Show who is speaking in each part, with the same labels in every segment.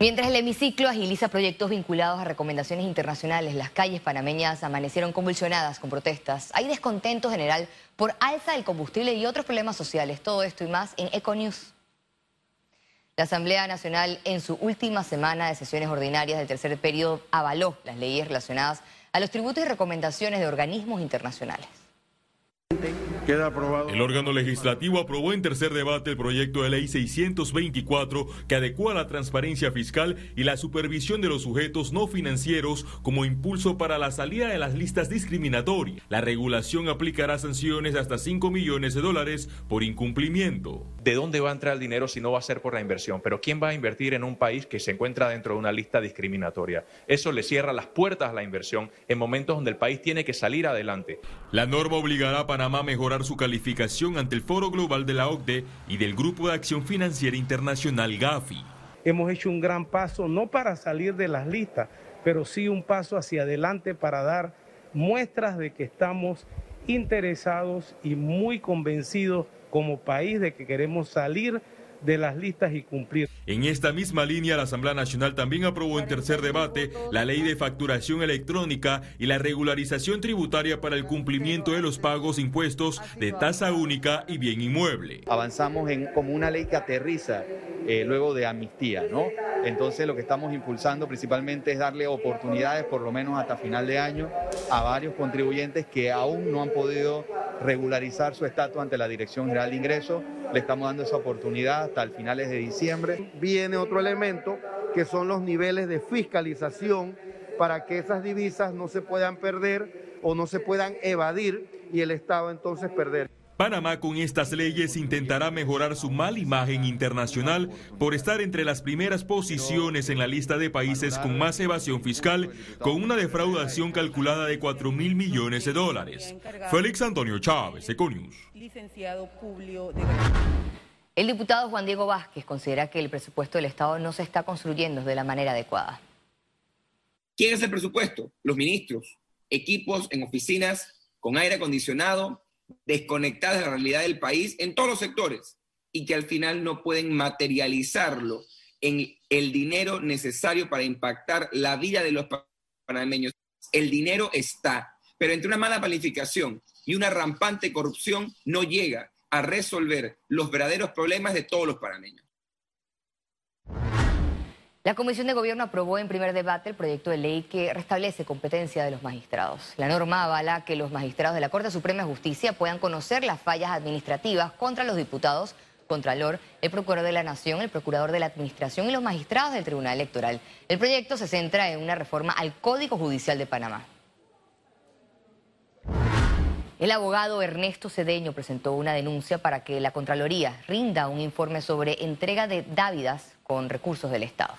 Speaker 1: Mientras el hemiciclo agiliza proyectos vinculados a recomendaciones internacionales, las calles panameñas amanecieron convulsionadas con protestas. Hay descontento general por alza del combustible y otros problemas sociales. Todo esto y más en Econews. La Asamblea Nacional en su última semana de sesiones ordinarias del tercer periodo avaló las leyes relacionadas a los tributos y recomendaciones de organismos internacionales.
Speaker 2: El órgano legislativo aprobó en tercer debate el proyecto de ley 624 que adecua la transparencia fiscal y la supervisión de los sujetos no financieros como impulso para la salida de las listas discriminatorias. La regulación aplicará sanciones hasta 5 millones de dólares por incumplimiento.
Speaker 3: ¿De dónde va a entrar el dinero si no va a ser por la inversión? Pero ¿quién va a invertir en un país que se encuentra dentro de una lista discriminatoria? Eso le cierra las puertas a la inversión en momentos donde el país tiene que salir adelante.
Speaker 2: La norma obligará a Panamá a mejorar su calificación ante el Foro Global de la OCDE y del Grupo de Acción Financiera Internacional GAFI.
Speaker 4: Hemos hecho un gran paso, no para salir de las listas, pero sí un paso hacia adelante para dar muestras de que estamos interesados y muy convencidos como país de que queremos salir de las listas y cumplir.
Speaker 2: En esta misma línea, la Asamblea Nacional también aprobó en tercer debate la ley de facturación electrónica y la regularización tributaria para el cumplimiento de los pagos impuestos de tasa única y bien inmueble.
Speaker 5: Avanzamos en como una ley que aterriza eh, luego de amnistía, ¿no? Entonces lo que estamos impulsando principalmente es darle oportunidades, por lo menos hasta final de año, a varios contribuyentes que aún no han podido regularizar su estatus ante la Dirección General de Ingresos. Le estamos dando esa oportunidad hasta el finales de diciembre.
Speaker 6: Viene otro elemento que son los niveles de fiscalización para que esas divisas no se puedan perder o no se puedan evadir y el Estado entonces perder.
Speaker 2: Panamá con estas leyes intentará mejorar su mala imagen internacional por estar entre las primeras posiciones en la lista de países con más evasión fiscal, con una defraudación calculada de 4 mil millones de dólares. Félix Antonio Chávez, Econius.
Speaker 1: El diputado Juan Diego Vázquez considera que el presupuesto del Estado no se está construyendo de la manera adecuada.
Speaker 7: ¿Quién es el presupuesto? Los ministros, equipos en oficinas con aire acondicionado, desconectadas de la realidad del país en todos los sectores y que al final no pueden materializarlo en el dinero necesario para impactar la vida de los panameños. El dinero está, pero entre una mala planificación y una rampante corrupción no llega a resolver los verdaderos problemas de todos los panameños.
Speaker 1: La Comisión de Gobierno aprobó en primer debate el proyecto de ley que restablece competencia de los magistrados. La norma avala que los magistrados de la Corte Suprema de Justicia puedan conocer las fallas administrativas contra los diputados, Contralor, el Procurador de la Nación, el Procurador de la Administración y los magistrados del Tribunal Electoral. El proyecto se centra en una reforma al Código Judicial de Panamá. El abogado Ernesto Cedeño presentó una denuncia para que la Contraloría rinda un informe sobre entrega de dávidas con recursos del Estado.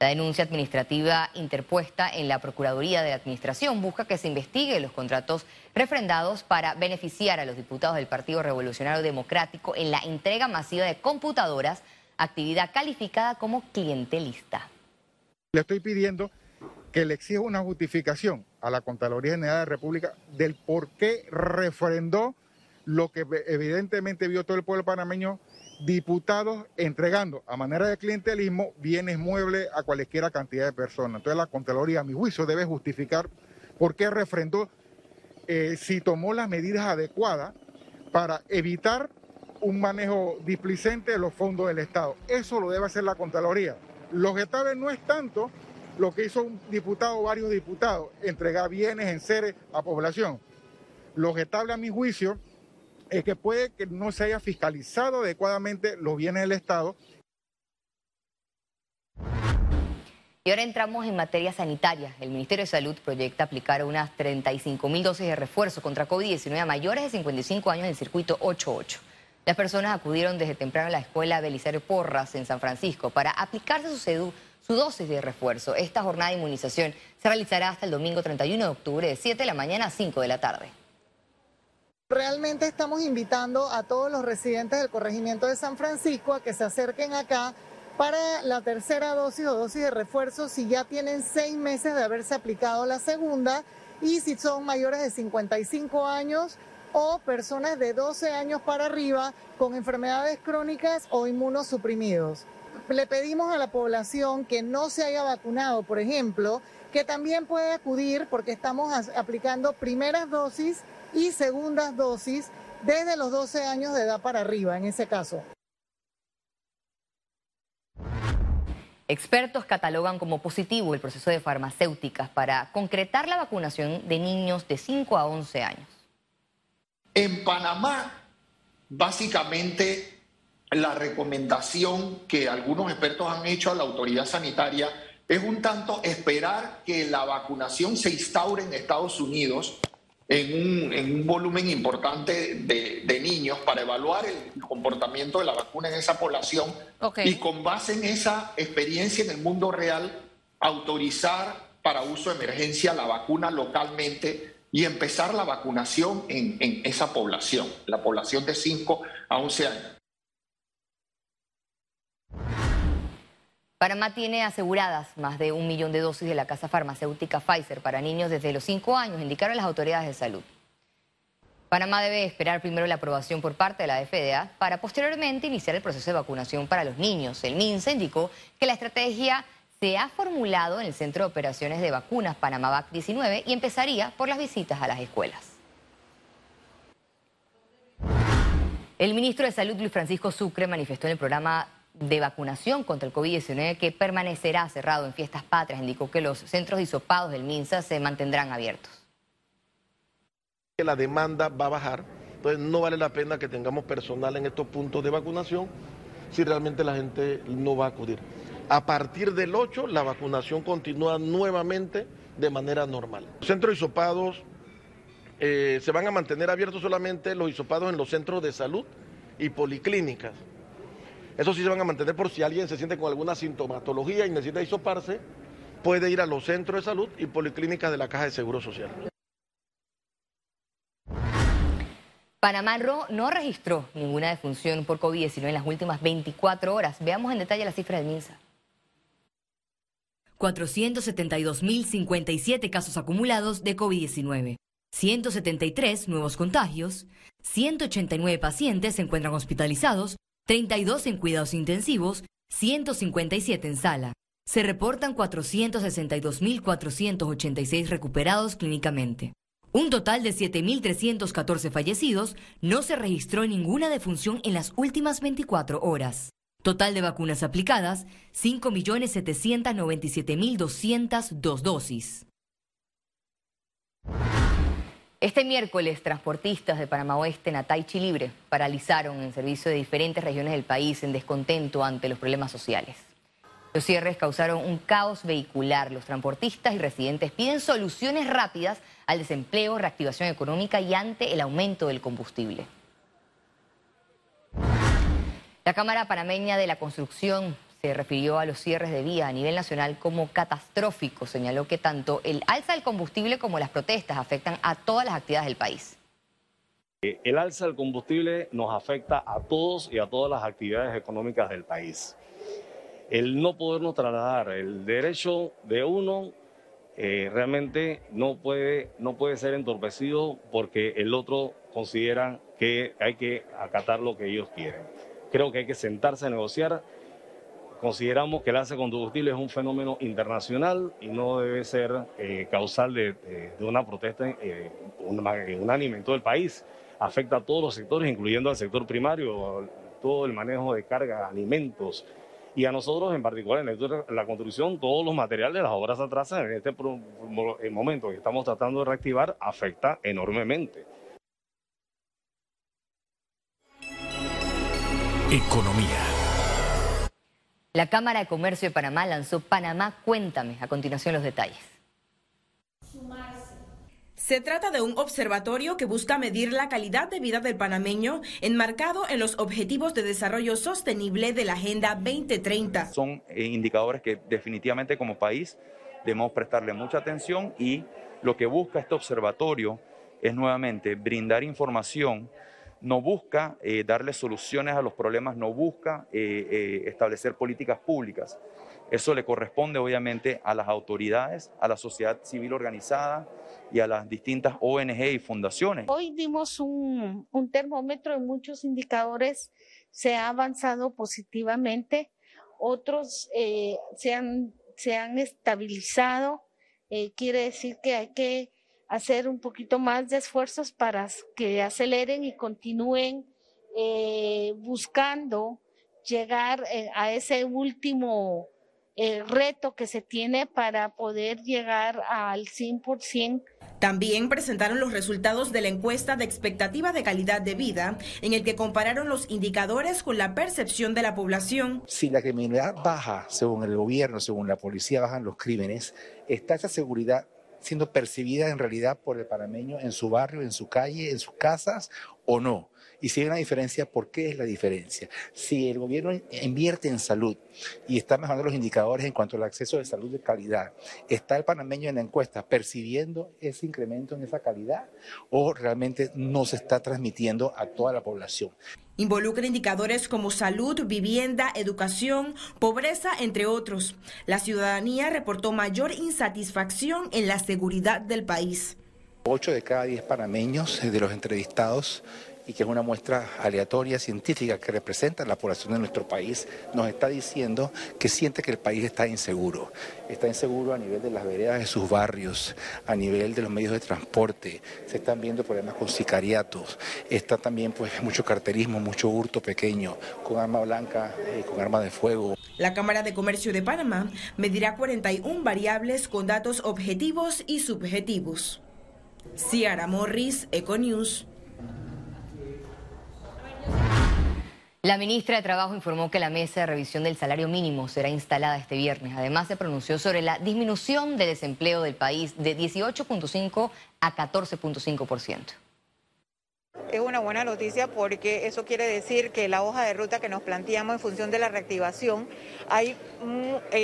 Speaker 1: La denuncia administrativa interpuesta en la Procuraduría de la Administración busca que se investigue los contratos refrendados para beneficiar a los diputados del Partido Revolucionario Democrático en la entrega masiva de computadoras, actividad calificada como clientelista.
Speaker 8: Le estoy pidiendo que le exija una justificación a la Contraloría General de la República del por qué refrendó lo que evidentemente vio todo el pueblo panameño, diputados entregando a manera de clientelismo bienes muebles a cualquiera cantidad de personas. Entonces la Contraloría, a mi juicio, debe justificar por qué refrendó, eh, si tomó las medidas adecuadas para evitar un manejo displicente de los fondos del Estado. Eso lo debe hacer la Contraloría. Lo vez no es tanto lo que hizo un diputado o varios diputados, entregar bienes en seres a población. Lo que a mi juicio es que puede que no se haya fiscalizado adecuadamente los bienes del Estado.
Speaker 1: Y ahora entramos en materia sanitaria. El Ministerio de Salud proyecta aplicar unas 35 mil dosis de refuerzo contra COVID-19 a mayores de 55 años en el circuito 88. Las personas acudieron desde temprano a la escuela Belisario Porras en San Francisco para aplicarse su, su dosis de refuerzo. Esta jornada de inmunización se realizará hasta el domingo 31 de octubre de 7 de la mañana a 5 de la tarde.
Speaker 9: Realmente estamos invitando a todos los residentes del corregimiento de San Francisco a que se acerquen acá para la tercera dosis o dosis de refuerzo si ya tienen seis meses de haberse aplicado la segunda y si son mayores de 55 años o personas de 12 años para arriba con enfermedades crónicas o inmunosuprimidos. le pedimos a la población que no se haya vacunado, por ejemplo, que también puede acudir porque estamos aplicando primeras dosis y segundas dosis desde los 12 años de edad para arriba, en ese caso.
Speaker 1: Expertos catalogan como positivo el proceso de farmacéuticas para concretar la vacunación de niños de 5 a 11 años.
Speaker 10: En Panamá, básicamente la recomendación que algunos expertos han hecho a la autoridad sanitaria es un tanto esperar que la vacunación se instaure en Estados Unidos en un, volumen importante de, niños para evaluar el comportamiento de la vacuna en esa población y con base en esa experiencia en el mundo real, autorizar para uso de emergencia la vacuna localmente y empezar la vacunación en, en esa población, la población de 5 a 11 años.
Speaker 1: Panamá tiene aseguradas más de un millón de dosis de la casa farmacéutica Pfizer para niños desde los 5 años, indicaron las autoridades de salud. Panamá debe esperar primero la aprobación por parte de la FDA para posteriormente iniciar el proceso de vacunación para los niños. El MINSA indicó que la estrategia se ha formulado en el Centro de Operaciones de Vacunas Panamá 19 y empezaría por las visitas a las escuelas. El ministro de Salud, Luis Francisco Sucre, manifestó en el programa de vacunación contra el COVID-19 que permanecerá cerrado en fiestas patrias. Indicó que los centros disopados del MINSA se mantendrán abiertos.
Speaker 11: La demanda va a bajar, entonces no vale la pena que tengamos personal en estos puntos de vacunación si realmente la gente no va a acudir. A partir del 8 la vacunación continúa nuevamente de manera normal. Los centros disopados eh, se van a mantener abiertos solamente los disopados en los centros de salud y policlínicas. Eso sí se van a mantener por si alguien se siente con alguna sintomatología y necesita isoparse, puede ir a los centros de salud y policlínicas de la Caja de Seguro Social.
Speaker 1: Panamá no registró ninguna defunción por COVID-19 en las últimas 24 horas. Veamos en detalle las cifras del MINSA.
Speaker 12: 472.057 casos acumulados de COVID-19, 173 nuevos contagios, 189 pacientes se encuentran hospitalizados 32 en cuidados intensivos, 157 en sala. Se reportan 462.486 recuperados clínicamente. Un total de 7.314 fallecidos, no se registró ninguna defunción en las últimas 24 horas. Total de vacunas aplicadas, 5.797.202 dosis.
Speaker 1: Este miércoles, transportistas de Panamá Oeste, Natá y Chilibre paralizaron el servicio de diferentes regiones del país en descontento ante los problemas sociales. Los cierres causaron un caos vehicular. Los transportistas y residentes piden soluciones rápidas al desempleo, reactivación económica y ante el aumento del combustible. La Cámara Panameña de la Construcción se refirió a los cierres de vía a nivel nacional como catastróficos. Señaló que tanto el alza del combustible como las protestas afectan a todas las actividades del país.
Speaker 13: Eh, el alza del combustible nos afecta a todos y a todas las actividades económicas del país. El no podernos trasladar, el derecho de uno eh, realmente no puede, no puede ser entorpecido porque el otro considera que hay que acatar lo que ellos quieren. Creo que hay que sentarse a negociar Consideramos que el alza de combustible es un fenómeno internacional y no debe ser eh, causal de, una protesta eh, unánime en todo el país. Afecta a todos los sectores, incluyendo al sector primario, todo el manejo de carga, alimentos. Y a nosotros, en particular, en la construcción, todos los materiales, de las obras atrasadas en este momento que estamos tratando de reactivar, afecta enormemente.
Speaker 1: Economía. La Cámara de Comercio de Panamá lanzó Panamá Cuéntame. A continuación los detalles.
Speaker 14: Se trata de un observatorio que busca medir la calidad de vida del panameño enmarcado en los Objetivos de Desarrollo Sostenible de la Agenda 2030.
Speaker 15: Son eh, indicadores que definitivamente como país debemos prestarle mucha atención y lo que busca este observatorio es nuevamente brindar información no busca eh, darle soluciones a los problemas, no busca eh, eh, establecer políticas públicas. Eso le corresponde obviamente a las autoridades, a la sociedad civil organizada y a las distintas ONG y fundaciones.
Speaker 16: Hoy dimos un, un termómetro en muchos indicadores, se ha avanzado positivamente. otros eh, se, han, se han estabilizado. Eh, quiere decir que hay que hacer un poquito más de esfuerzos para que aceleren y continúen eh, buscando llegar a ese último reto que se tiene para poder llegar al 100%
Speaker 14: también presentaron los resultados de la encuesta de expectativa de calidad de vida, en el que compararon los indicadores con la percepción de la población.
Speaker 17: Si la criminalidad baja, según el gobierno, según la policía, bajan los crímenes, está esa seguridad siendo percibida en realidad por el panameño en su barrio, en su calle, en sus casas o no. Y si hay una diferencia, ¿por qué es la diferencia? Si el gobierno invierte en salud y está mejorando los indicadores en cuanto al acceso de salud de calidad, ¿está el panameño en la encuesta percibiendo ese incremento en esa calidad o realmente no se está transmitiendo a toda la población?
Speaker 14: Involucra indicadores como salud, vivienda, educación, pobreza, entre otros. La ciudadanía reportó mayor insatisfacción en la seguridad del país.
Speaker 17: Ocho de cada diez panameños de los entrevistados y que es una muestra aleatoria científica que representa la población de nuestro país, nos está diciendo que siente que el país está inseguro. Está inseguro a nivel de las veredas de sus barrios, a nivel de los medios de transporte, se están viendo problemas con sicariatos, está también pues mucho carterismo, mucho hurto pequeño, con arma blanca, eh, con arma de fuego.
Speaker 14: La Cámara de Comercio de Panamá medirá 41 variables con datos objetivos y subjetivos. Ciara Morris, Econews.
Speaker 1: La ministra de Trabajo informó que la mesa de revisión del salario mínimo será instalada este viernes. Además, se pronunció sobre la disminución de desempleo del país de 18.5 a 14.5%.
Speaker 18: Es una buena noticia porque eso quiere decir que la hoja de ruta que nos planteamos en función de la reactivación, hay,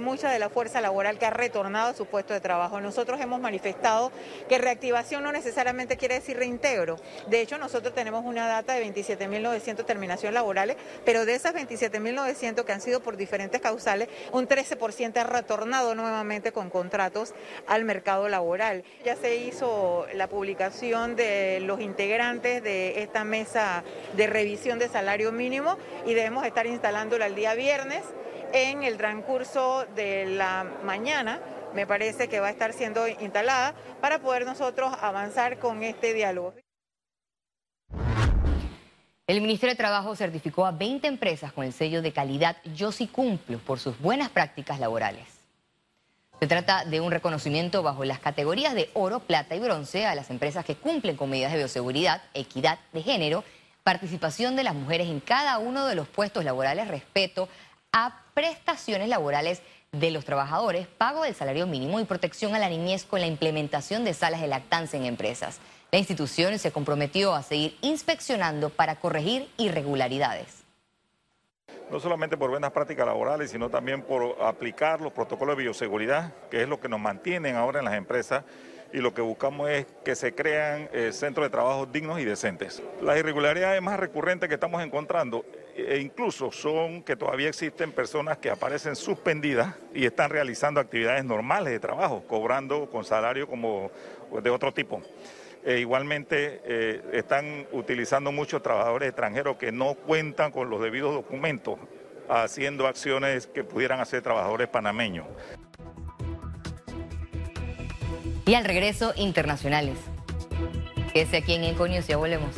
Speaker 18: mucha de la fuerza laboral que ha retornado a su puesto de trabajo. Nosotros hemos manifestado que reactivación no necesariamente quiere decir reintegro. De hecho, nosotros tenemos una data de 27.900 terminaciones laborales, pero de esas 27.900 que han sido por diferentes causales, un 13% ha retornado nuevamente con contratos al mercado laboral. Ya se hizo la publicación de los integrantes de esta mesa de revisión de salario mínimo y debemos estar instalándola el día viernes en el transcurso de la mañana. Me parece que va a estar siendo instalada para poder nosotros avanzar con este diálogo.
Speaker 1: El Ministerio de Trabajo certificó a 20 empresas con el sello de calidad Yo sí cumplo por sus buenas prácticas laborales. Se trata de un reconocimiento bajo las categorías de oro, plata y bronce a las empresas que cumplen con medidas de bioseguridad, equidad de género, participación de las mujeres en cada uno de los puestos laborales, respeto a prestaciones laborales de los trabajadores, pago del salario mínimo y protección a la niñez con la implementación de salas de lactancia en empresas. La institución se comprometió a seguir inspeccionando para corregir irregularidades
Speaker 19: no solamente por buenas prácticas laborales, sino también por aplicar los protocolos de bioseguridad, que es lo que nos mantienen ahora en las empresas y lo que buscamos es que se crean eh, centros de trabajo dignos y decentes. Las irregularidades más recurrentes que estamos encontrando e incluso son que todavía existen personas que aparecen suspendidas y están realizando actividades normales de trabajo, cobrando con salario como de otro tipo. E igualmente eh, están utilizando muchos trabajadores extranjeros que no cuentan con los debidos documentos, haciendo acciones que pudieran hacer trabajadores panameños.
Speaker 1: Y al regreso, internacionales. Ese aquí en Econius, ya volvemos.